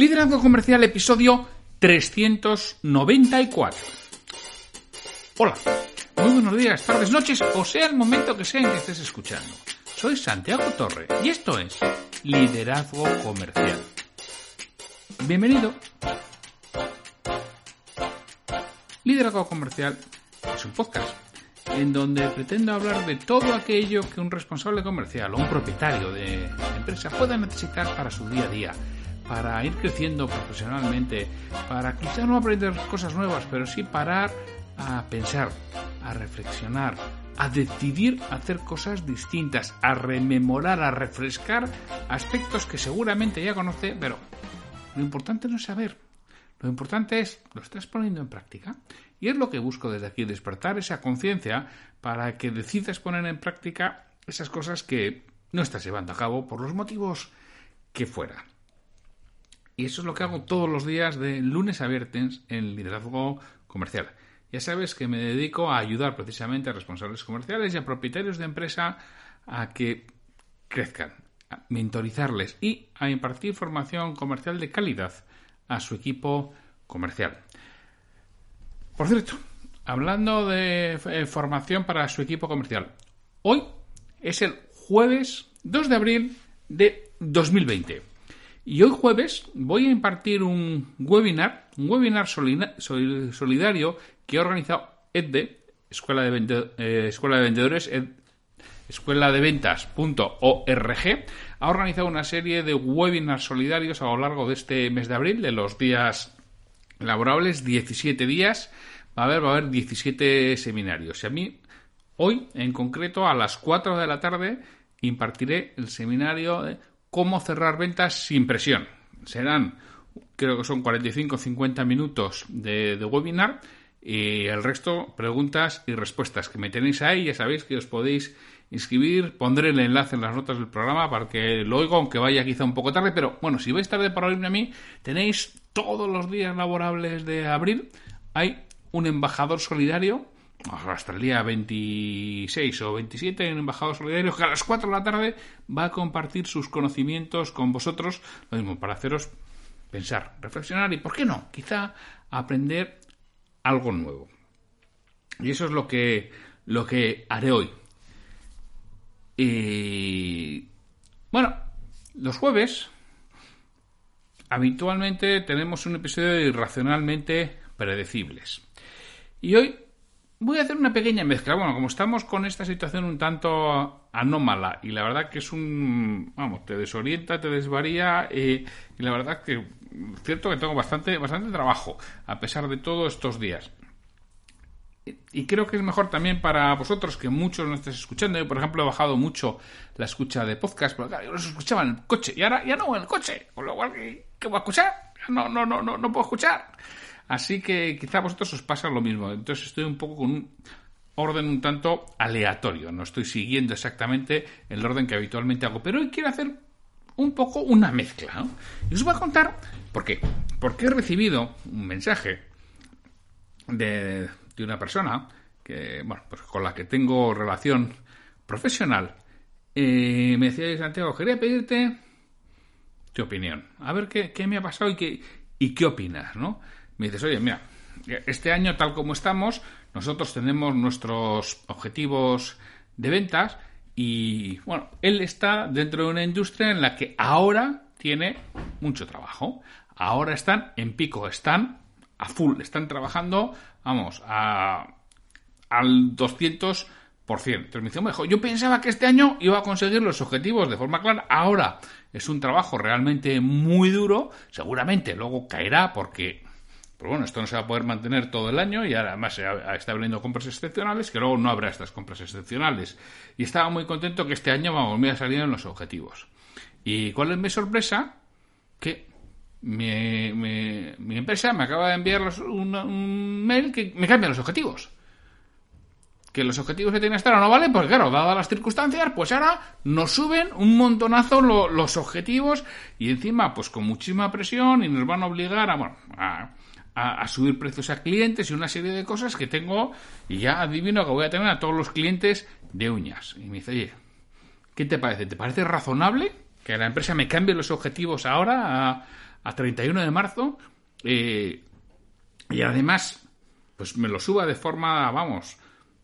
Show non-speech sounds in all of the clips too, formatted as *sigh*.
Liderazgo Comercial, episodio 394. Hola, muy buenos días, tardes, noches, o sea el momento que sea en que estés escuchando. Soy Santiago Torre y esto es Liderazgo Comercial. Bienvenido. Liderazgo Comercial es un podcast en donde pretendo hablar de todo aquello que un responsable comercial o un propietario de empresa pueda necesitar para su día a día para ir creciendo profesionalmente, para quizá no aprender cosas nuevas, pero sí parar a pensar, a reflexionar, a decidir hacer cosas distintas, a rememorar, a refrescar aspectos que seguramente ya conoce, pero lo importante no es saber, lo importante es, lo estás poniendo en práctica. Y es lo que busco desde aquí, despertar esa conciencia para que decidas poner en práctica esas cosas que no estás llevando a cabo por los motivos que fuera. Y eso es lo que hago todos los días de lunes a viernes en liderazgo comercial. Ya sabes que me dedico a ayudar precisamente a responsables comerciales y a propietarios de empresa a que crezcan, a mentorizarles y a impartir formación comercial de calidad a su equipo comercial. Por cierto, hablando de eh, formación para su equipo comercial, hoy es el jueves 2 de abril de 2020. Y hoy jueves voy a impartir un webinar, un webinar solidario que ha organizado EDVE, Escuela de, eh, Escuela de Vendedores, escuela de ventas.org, ha organizado una serie de webinars solidarios a lo largo de este mes de abril, de los días laborables, 17 días. Va a haber, va a haber 17 seminarios. Y a mí, hoy en concreto, a las 4 de la tarde, impartiré el seminario de cómo cerrar ventas sin presión. Serán, creo que son 45-50 minutos de, webinar y el resto preguntas y respuestas que me tenéis ahí. Ya sabéis que os podéis inscribir. Pondré el enlace en las notas del programa para que lo oiga, aunque vaya quizá un poco tarde. Pero bueno, si vais tarde para oírme a mí, tenéis todos los días laborables de abril. Hay un embajador solidario hasta el día 26 o 27 en Embajador Solidario, que a las 4 de la tarde va a compartir sus conocimientos con vosotros, lo mismo, para haceros pensar, reflexionar y, ¿por qué no? Quizá aprender algo nuevo. Y eso es lo que, lo que haré hoy. Y bueno, los jueves habitualmente tenemos un episodio de irracionalmente predecibles. Y hoy Voy a hacer una pequeña mezcla. Bueno, como estamos con esta situación un tanto anómala y la verdad que es un... Vamos, te desorienta, te desvaría eh, y la verdad que cierto que tengo bastante, bastante trabajo a pesar de todos estos días. Y creo que es mejor también para vosotros que muchos no estéis escuchando. Yo, por ejemplo, he bajado mucho la escucha de podcast, porque claro, yo los escuchaba en el coche y ahora ya no en el coche. Con lo cual, ¿qué, voy a escuchar? No, no, no, no, no puedo escuchar. Así que quizá a vosotros os pasa lo mismo. Entonces estoy un poco con un orden un tanto aleatorio. No estoy siguiendo exactamente el orden que habitualmente hago. Pero hoy quiero hacer un poco una mezcla. Y os voy a contar por qué. Porque he recibido un mensaje de, una persona que, bueno, pues con la que tengo relación profesional. Eh, me decía Santiago, quería pedirte tu opinión. A ver qué, qué me ha pasado y qué, y qué opinas, ¿no? Me dices, oye, mira, este año tal como estamos, nosotros tenemos nuestros objetivos de ventas y, bueno, él está dentro de una industria en la que ahora tiene mucho trabajo. Ahora están en pico, están a full, están trabajando, vamos, a, al 200%. Entonces me dice, mejor, yo pensaba que este año iba a conseguir los objetivos de forma clara. Ahora es un trabajo realmente muy duro. Seguramente luego caerá porque pero bueno, esto no se va a poder mantener todo el año y además está habiendo compras excepcionales, que luego no habrá estas compras excepcionales. Y estaba muy contento que este año vamos, me a salir en los objetivos. ¿Y cuál es mi sorpresa? Que mi, empresa me acaba de enviar un, mail que me cambia los objetivos. Que los objetivos que tiene hasta ahora no valen, porque claro, dadas las circunstancias, pues ahora nos suben un montonazo los objetivos y encima, pues con muchísima presión y nos van a obligar a, bueno, a, a, subir precios a clientes y una serie de cosas que tengo y ya adivino que voy a tener a todos los clientes de uñas. Y me dice, oye, ¿qué te parece? ¿Te parece razonable que la empresa me cambie los objetivos ahora a a 31 de marzo eh, y además pues me lo suba de forma, vamos,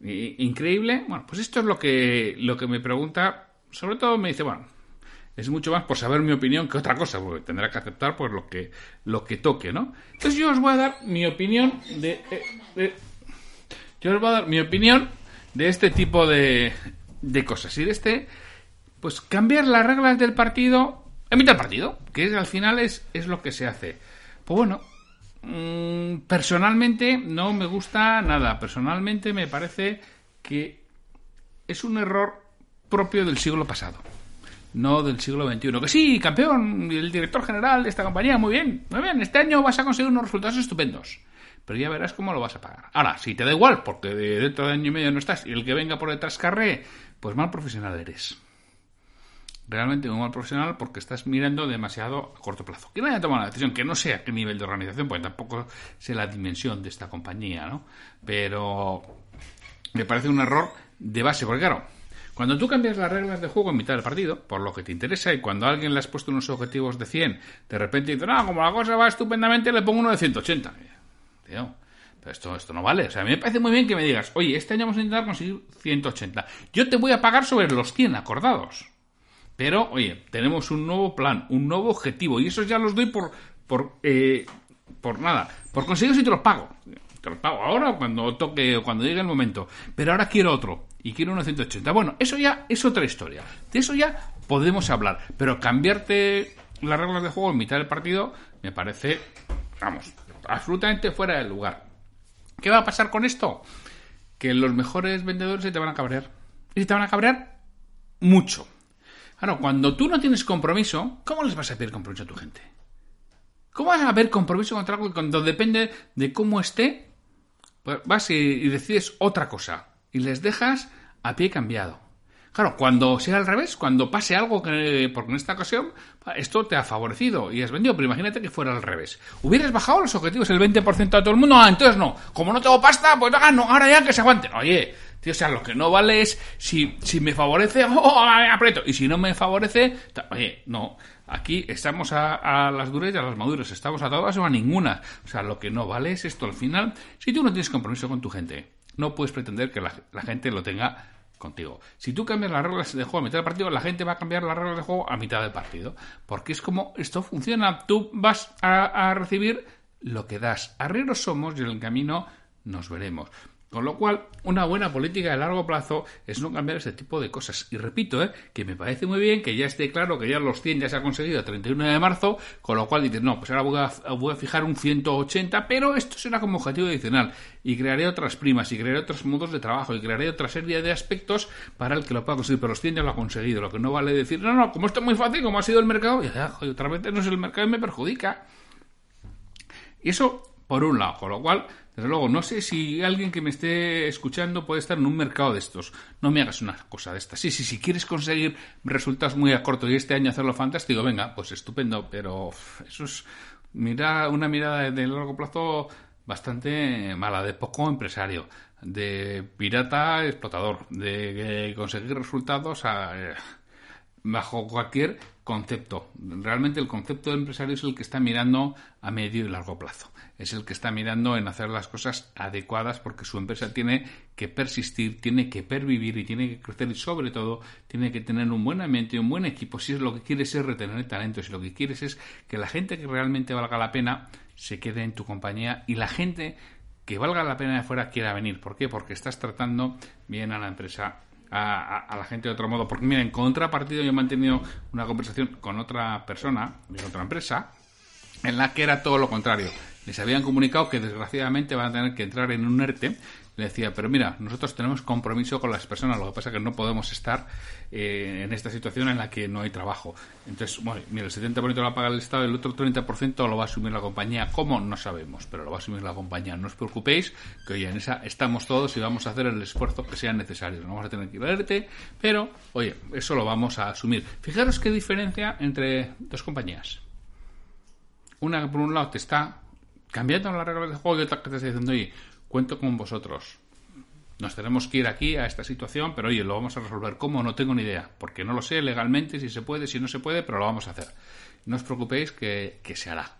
increíble. Bueno, pues esto es lo que, lo que me pregunta, sobre todo me dice, bueno, es mucho más por saber mi opinión que otra cosa, porque tendrá que aceptar pues lo que, lo que toque, ¿no? Entonces yo os voy a dar mi opinión de, eh, yo os voy a dar mi opinión de este tipo de, de cosas. Y de este, pues cambiar las reglas del partido en mitad del partido, que es, al final es, es lo que se hace. Pues bueno, mm, personalmente no me gusta nada. Personalmente me parece que es un error propio del siglo pasado, no del siglo XXI. Que sí, campeón, el director general de esta compañía, muy bien, muy bien, este año vas a conseguir unos resultados estupendos. Pero ya verás cómo lo vas a pagar. Ahora, si te da igual, porque dentro de año y medio no estás, y el que venga por detrás carré, pues mal profesional eres realmente un mal profesional porque estás mirando demasiado a corto plazo. Que no haya tomado la decisión, que no sé a qué nivel de organización, porque tampoco sé la dimensión de esta compañía, ¿no? Pero me parece un error de base, porque claro, cuando tú cambias las reglas de juego en mitad del partido, por lo que te interesa, y cuando alguien le has puesto unos objetivos de 100, de repente dice, no, como la cosa va estupendamente, le pongo uno de 180. Tío, pero esto, esto no vale. O sea, a mí me parece muy bien que me digas, oye, este año vamos a intentar conseguir 180. Yo te voy a pagar sobre los 100 acordados. Pero, oye, tenemos un nuevo plan, un nuevo objetivo, y eso ya los doy por, por, eh, por nada, por conseguir si te los pago. Te los pago ahora cuando toque, cuando llegue el momento. Pero ahora quiero otro, y quiero uno 180. Bueno, eso ya es otra historia. De eso ya podemos hablar. Pero cambiarte las reglas de juego en mitad del partido me parece, vamos, absolutamente fuera del lugar. ¿Qué va a pasar con esto? Que los mejores vendedores se te van a cabrear. Y se te van a cabrear mucho. Claro, cuando tú no tienes compromiso, ¿cómo les vas a pedir compromiso a tu gente? ¿Cómo vas a haber compromiso contra algo cuando depende de cómo esté? Pues vas y, decides otra cosa y les dejas a pie cambiado. Claro, cuando sea al revés, cuando pase algo que, porque en esta ocasión esto te ha favorecido y has vendido, pero imagínate que fuera al revés. Hubieras bajado los objetivos el 20% de todo el mundo, ah, entonces no. Como no tengo pasta, pues ah, no, ahora ya que se aguanten. Oye, o sea, lo que no vale es si, si me favorece, *laughs* oh, aprieto. Y si no me favorece, oye, no. Aquí estamos a, las duras y a las maduras. Estamos a todas o a ninguna. O sea, lo que no vale es esto. Al final, si tú no tienes compromiso con tu gente, no puedes pretender que la, gente lo tenga contigo. Si tú cambias las reglas de juego a mitad del partido, la gente va a cambiar las reglas de juego a mitad del partido. Porque es como esto funciona. Tú vas a, a recibir lo que das. Arrieros somos y en el camino nos veremos. Con lo cual, una buena política de largo plazo es no cambiar ese tipo de cosas. Y repito, ¿eh? que me parece muy bien que ya esté claro que ya los 100 ya se ha conseguido el 31 de marzo, con lo cual dices, no, pues ahora voy a, fijar un 180, pero esto será como objetivo adicional. Y crearé otras primas, y crearé otros modos de trabajo, y crearé otra serie de aspectos para el que lo pueda conseguir. Pero los 100 ya lo ha conseguido. Lo que no vale decir, no, no, como esto es muy fácil, como ha sido el mercado, ya, otra vez no es el mercado y me perjudica. Y eso, por un lado, con lo cual desde luego, no sé si alguien que me esté escuchando puede estar en un mercado de estos. No me hagas una cosa de estas. Sí, sí, si quieres conseguir resultados muy a corto y este año hacerlo fantástico, venga, pues estupendo, pero eso es mira, una mirada de largo plazo bastante mala, de poco empresario, de pirata explotador, de conseguir resultados eh, bajo cualquier concepto. Realmente el concepto de empresario es el que está mirando a medio y largo plazo es el que está mirando en hacer las cosas adecuadas porque su empresa tiene que persistir, tiene que pervivir y tiene que crecer y sobre todo tiene que tener un buen ambiente, un buen equipo. Si es lo que quieres es retener talento, si lo que quieres es que la gente que realmente valga la pena se quede en tu compañía y la gente que valga la pena de afuera quiera venir. ¿Por qué? Porque estás tratando bien a la empresa a, la gente de otro modo. Porque, mira, en contrapartido yo he mantenido una conversación con otra persona otra empresa en la que era todo lo contrario les habían comunicado que desgraciadamente van a tener que entrar en un ERTE le decía, pero mira, nosotros tenemos compromiso con las personas, lo que pasa es que no podemos estar eh, en esta situación en la que no hay trabajo. Entonces, bueno, mira, el 70% lo va a pagar el Estado, el otro 30% lo va a asumir la compañía. ¿Cómo? No sabemos, pero lo va a asumir la compañía. No os preocupéis, que oye, en esa estamos todos y vamos a hacer el esfuerzo que sea necesario. No vamos a tener que ir verte, pero, oye, eso lo vamos a asumir. Fijaros qué diferencia entre dos compañías. Una por un lado te está cambiando las reglas de juego y otra que te está diciendo, oye, cuento con vosotros. Nos tenemos que ir aquí a esta situación, pero oye, lo vamos a resolver. ¿Cómo? No tengo ni idea, porque no lo sé legalmente si se puede, si no se puede, pero lo vamos a hacer. No os preocupéis que, se hará.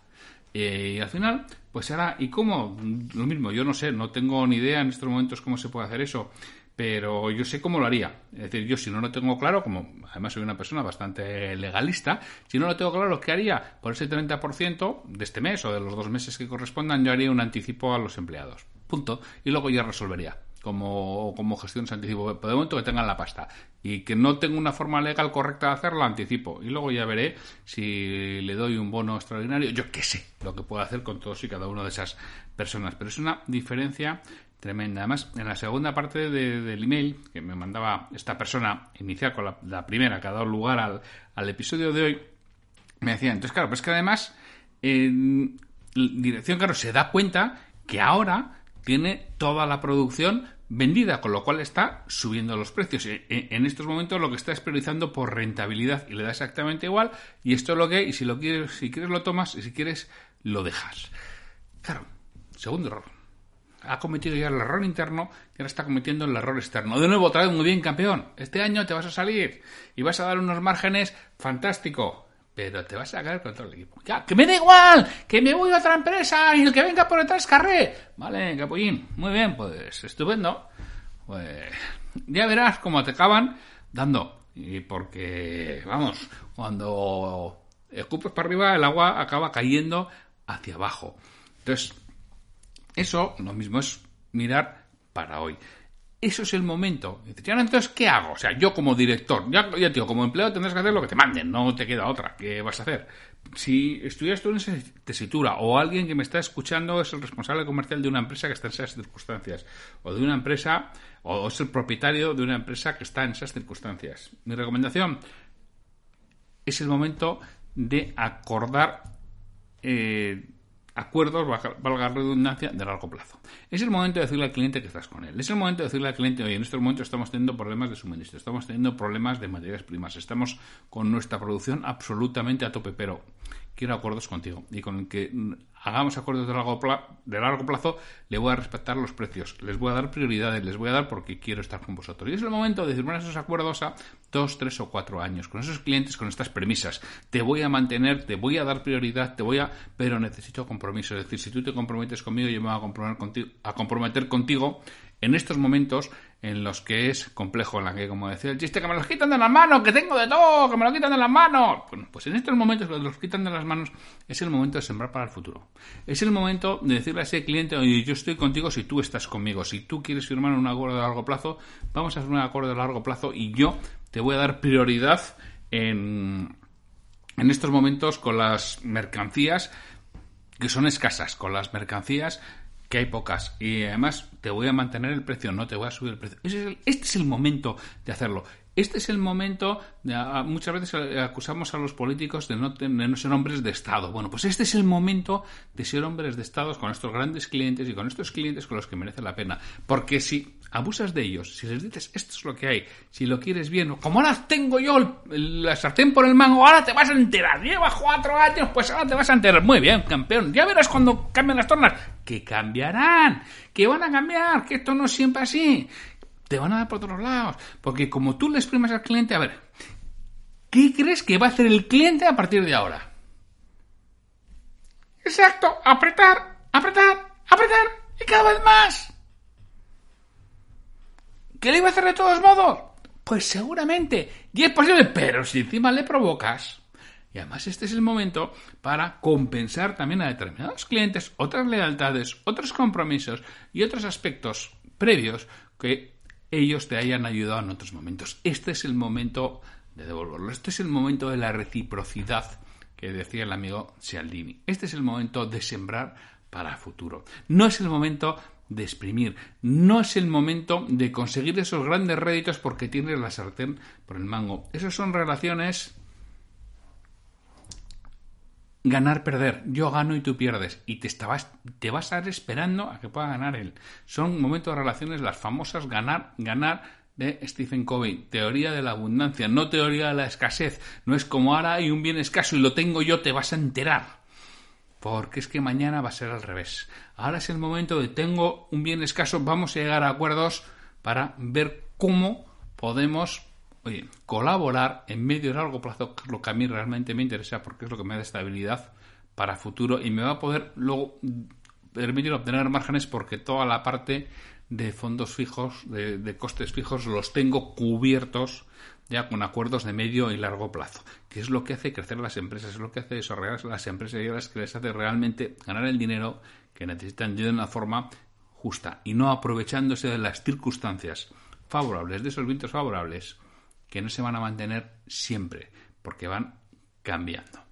Eh, y al final, pues se hará. ¿Y cómo? Lo mismo, yo no sé, no tengo ni idea en estos momentos cómo se puede hacer eso, pero yo sé cómo lo haría. Es decir, yo si no lo tengo claro, como además soy una persona bastante legalista, si no lo tengo claro, que haría por ese 30% de este mes o de los dos meses que correspondan, yo haría un anticipo a los empleados punto, y luego ya resolvería como, como gestión de anticipo. De momento que tengan la pasta y que no tengo una forma legal correcta de hacerlo, anticipo. Y luego ya veré si le doy un bono extraordinario. Yo qué sé lo que puedo hacer con todos y cada una de esas personas. Pero es una diferencia tremenda. Además, en la segunda parte del email que me mandaba esta persona inicial con la, primera que ha dado lugar al, al, episodio de hoy, me decía, entonces claro, pues que además en dirección, claro, se da cuenta que ahora tiene toda la producción vendida, con lo cual está subiendo los precios. E, e, en estos momentos lo que está es priorizando por rentabilidad y le da exactamente igual. Y esto es lo que y si lo quieres, si quieres lo tomas y si quieres lo dejas. Claro, segundo error. Ha cometido ya el error interno y ahora está cometiendo el error externo. De nuevo, otra vez muy bien, campeón. Este año te vas a salir y vas a dar unos márgenes fantásticos pero te vas a caer con todo el equipo. Ya, que me da igual, que me voy a otra empresa y el que venga por detrás carré. Vale, capullín, muy bien, pues estupendo. Pues ya verás cómo te acaban dando. Y porque, vamos, cuando escupes para arriba, el agua acaba cayendo hacia abajo. Entonces, eso lo mismo es mirar para hoy eso es el momento. entonces, ¿qué hago? O sea, yo como director, ya, ya digo, como empleado tendrás que hacer lo que te manden, no te queda otra. ¿Qué vas a hacer? Si estudias tú en esa tesitura o alguien que me está escuchando es el responsable comercial de una empresa que está en esas circunstancias, o de una empresa, o es el propietario de una empresa que está en esas circunstancias. Mi recomendación es el momento de acordar eh, acuerdos, valga redundancia, de largo plazo. Es el momento de decirle al cliente que estás con él. Es el momento de decirle al cliente, oye, en estos momentos estamos teniendo problemas de suministro, estamos teniendo problemas de materias primas, estamos con nuestra producción absolutamente a tope, pero quiero acuerdos contigo. Y con el que hagamos acuerdos de largo, de largo plazo, le voy a respetar los precios, les voy a dar prioridades, les voy a dar porque quiero estar con vosotros. Y es el momento de firmar esos acuerdos a dos, tres o cuatro años, con esos clientes, con estas premisas. Te voy a mantener, te voy a dar prioridad, te voy a... pero necesito compromiso. Es decir, si tú te comprometes conmigo, yo me voy a comprometer contigo, a comprometer contigo en estos momentos en los que es complejo, en la que, como decía el chiste, que me los quitan de las manos, que tengo de todo, que me lo quitan de las manos. Bueno, pues en estos momentos que los quitan de las manos es el momento de sembrar para el futuro. Es el momento de decirle a ese cliente, oye, yo estoy contigo si tú estás conmigo. Si tú quieres firmar un acuerdo de largo plazo, vamos a hacer un acuerdo de largo plazo y yo te voy a dar prioridad en, en estos momentos con las mercancías que son escasas, con las mercancías que hay pocas y además te voy a mantener el precio, no te voy a subir el precio. este es el momento de hacerlo. Este es el momento, muchas veces acusamos a los políticos de no, no, ser hombres de Estado. Bueno, pues este es el momento de ser hombres de Estado con estos grandes clientes y con estos clientes con los que merece la pena. Porque si abusas de ellos, si les dices esto es lo que hay, si lo quieres bien, como ahora tengo yo la sartén por el mango, ahora te vas a enterar, lleva cuatro años, pues ahora te vas a enterar. Muy bien, campeón, ya verás cuando cambien las tornas, que cambiarán, que van a cambiar, que esto no es siempre así van a dar por otros lados. Porque como tú le exprimes al cliente, a ver, ¿qué crees que va a hacer el cliente a partir de ahora? Exacto, apretar, apretar, apretar y cada vez más. ¿Qué le iba a hacer de todos modos? Pues seguramente, y es posible, pero si encima le provocas. Y además este es el momento para compensar también a determinados clientes otras lealtades, otros compromisos y otros aspectos previos que ellos te hayan ayudado en otros momentos. Este es el momento de devolverlo. Este es el momento de la reciprocidad que decía el amigo Cialdini. Este es el momento de sembrar para futuro. No es el momento de exprimir, no es el momento de conseguir esos grandes réditos porque tienes la sartén por el mango. Esas son relaciones ganar, perder. Yo gano y tú pierdes. Y te, estabas, te vas a estar esperando a que pueda ganar él. Son momentos de relaciones, las famosas ganar, ganar de Stephen Covey. Teoría de la abundancia, no teoría de la escasez. No es como ahora hay un bien escaso y lo tengo yo, te vas a enterar. Porque es que mañana va a ser al revés. Ahora es el momento de tengo un bien escaso, vamos a llegar a acuerdos para ver cómo podemos oye, colaborar en medio y largo plazo, es lo que a mí realmente me interesa, porque es lo que me da estabilidad para futuro y me va a poder luego permitir obtener márgenes porque toda la parte de fondos fijos, de, costes fijos, los tengo cubiertos ya con acuerdos de medio y largo plazo, que es lo que hace crecer las empresas, es lo que hace desarrollar las empresas y es que les hace realmente ganar el dinero que necesitan de una forma justa y no aprovechándose de las circunstancias favorables, de esos vientos favorables que no se van a mantener siempre, porque van cambiando.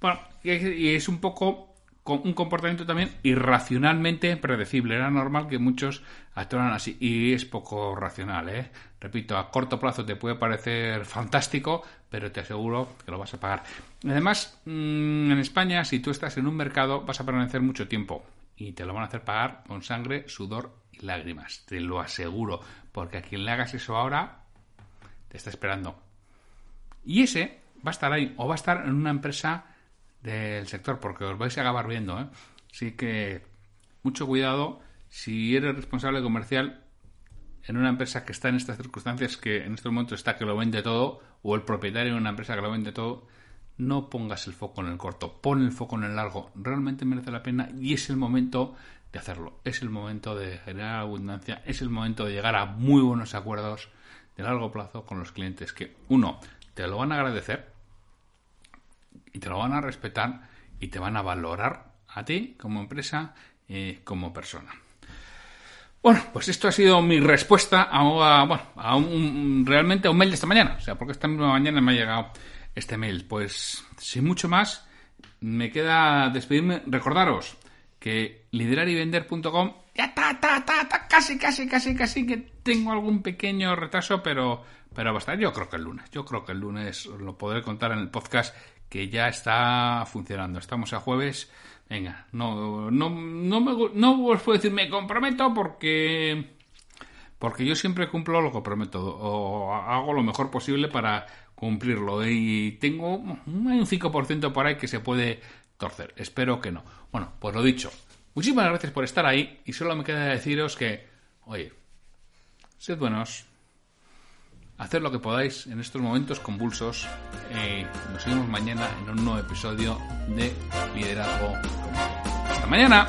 Bueno, y es un poco un comportamiento también irracionalmente predecible. Era normal que muchos actuaran así y es poco racional. ¿eh? Repito, a corto plazo te puede parecer fantástico, pero te aseguro que lo vas a pagar. Además, mm, en España, si tú estás en un mercado, vas a permanecer mucho tiempo y te lo van a hacer pagar con sangre, sudor y lágrimas. Te lo aseguro, porque a quien le hagas eso ahora te está esperando. Y ese va a estar ahí, o va a estar en una empresa del sector, porque os vais a acabar viendo. ¿eh? Así que mucho cuidado si eres responsable comercial en una empresa que está en estas circunstancias, que en este momento está que lo vende todo, o el propietario de una empresa que lo vende todo, no pongas el foco en el corto, pon el foco en el largo. Realmente merece la pena y es el momento de hacerlo. Es el momento de generar abundancia, es el momento de llegar a muy buenos acuerdos de largo plazo con los clientes que, uno, te lo van a agradecer y te lo van a respetar y te van a valorar a ti como empresa y como persona. Bueno, pues esto ha sido mi respuesta a, bueno, a un, realmente a un mail de esta mañana. O sea, porque esta misma mañana me ha llegado este mail. Pues sin mucho más, me queda despedirme. Recordaros que liderarivender.com ya está, está, está, casi, casi, casi, casi que tengo algún pequeño retraso, pero, pero va. Yo creo que el lunes, yo creo que el lunes lo podré contar en el podcast que ya está funcionando. Estamos a jueves. Venga, no, no, no, me, no os puedo decir me comprometo porque porque yo siempre cumplo lo que prometo o hago lo mejor posible para cumplirlo y tengo un 5% por ahí que se puede torcer. Espero que no. Bueno, pues lo dicho. Muchísimas gracias por estar ahí y solo me queda deciros que, oye, sed buenos, haced lo que podáis en estos momentos convulsos. Eh, nos vemos mañana en un nuevo episodio de Liderazgo. Hasta mañana.